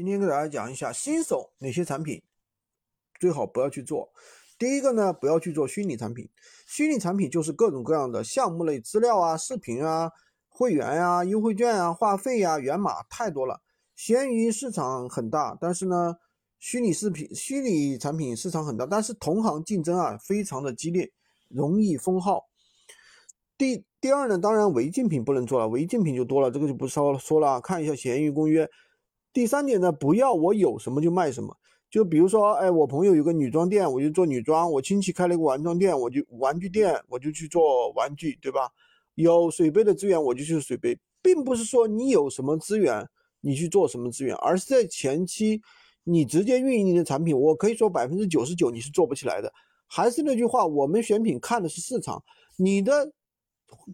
今天给大家讲一下新手哪些产品最好不要去做。第一个呢，不要去做虚拟产品。虚拟产品就是各种各样的项目类资料啊、视频啊、会员啊、优惠券啊、话费呀、源码太多了。闲鱼市场很大，但是呢，虚拟视频、虚拟产品市场很大，但是同行竞争啊非常的激烈，容易封号。第第二呢，当然违禁品不能做了，违禁品就多了，这个就不说说了。看一下闲鱼公约。第三点呢，不要我有什么就卖什么。就比如说，哎，我朋友有个女装店，我就做女装；我亲戚开了一个玩装店，我就玩具店，我就去做玩具，对吧？有水杯的资源，我就去水杯，并不是说你有什么资源，你去做什么资源，而是在前期你直接运营你的产品，我可以说百分之九十九你是做不起来的。还是那句话，我们选品看的是市场，你的。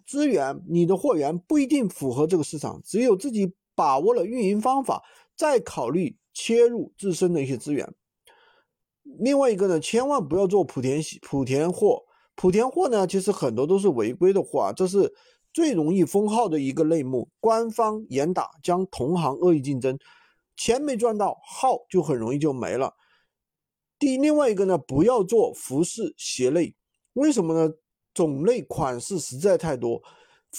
资源，你的货源不一定符合这个市场，只有自己把握了运营方法，再考虑切入自身的一些资源。另外一个呢，千万不要做莆田莆田货，莆田货呢，其实很多都是违规的货啊，这是最容易封号的一个类目。官方严打，将同行恶意竞争，钱没赚到，号就很容易就没了。第另外一个呢，不要做服饰鞋类，为什么呢？种类款式实在太多，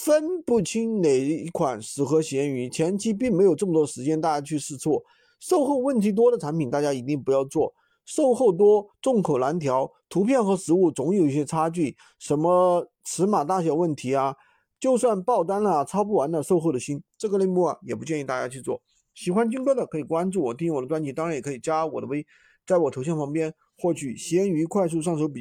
分不清哪一款适合闲鱼。前期并没有这么多时间，大家去试错。售后问题多的产品，大家一定不要做。售后多，众口难调，图片和实物总有一些差距，什么尺码大小问题啊，就算爆单了，操不完的售后的心，这个类目啊，也不建议大家去做。喜欢军哥的可以关注我，订阅我的专辑，当然也可以加我的微，在我头像旁边获取闲鱼快速上手笔。